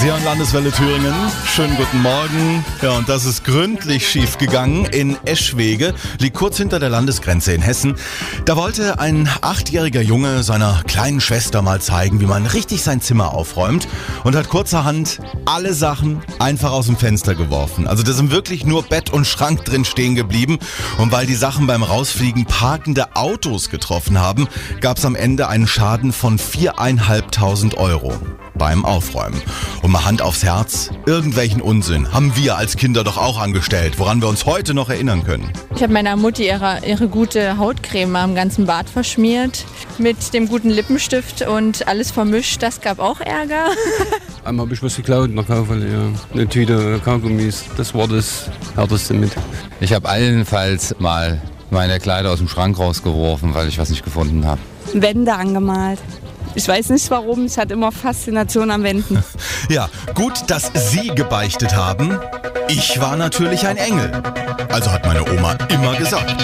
Sie hören Landeswelle Thüringen. Schönen guten Morgen. Ja, und das ist gründlich schief gegangen in Eschwege, liegt kurz hinter der Landesgrenze in Hessen. Da wollte ein achtjähriger Junge seiner kleinen Schwester mal zeigen, wie man richtig sein Zimmer aufräumt und hat kurzerhand alle Sachen einfach aus dem Fenster geworfen. Also da sind wirklich nur Bett und Schrank drin stehen geblieben. Und weil die Sachen beim Rausfliegen parkende Autos getroffen haben, gab es am Ende einen Schaden von viereinhalbtausend Euro beim Aufräumen. Und mal Hand aufs Herz, irgendwelchen Unsinn haben wir als Kinder doch auch angestellt, woran wir uns heute noch erinnern können. Ich habe meiner Mutti ihre, ihre gute Hautcreme am ganzen Bad verschmiert mit dem guten Lippenstift und alles vermischt. Das gab auch Ärger. Einmal habe ich was geklaut der Kaufhalle, ja. Eine Tüte Kaugummis, das war das Härteste mit. Ich habe allenfalls mal meine Kleider aus dem Schrank rausgeworfen, weil ich was nicht gefunden habe. Wände angemalt. Ich weiß nicht warum, es hat immer Faszination am Wänden. Ja, gut, dass Sie gebeichtet haben. Ich war natürlich ein Engel. Also hat meine Oma immer gesagt.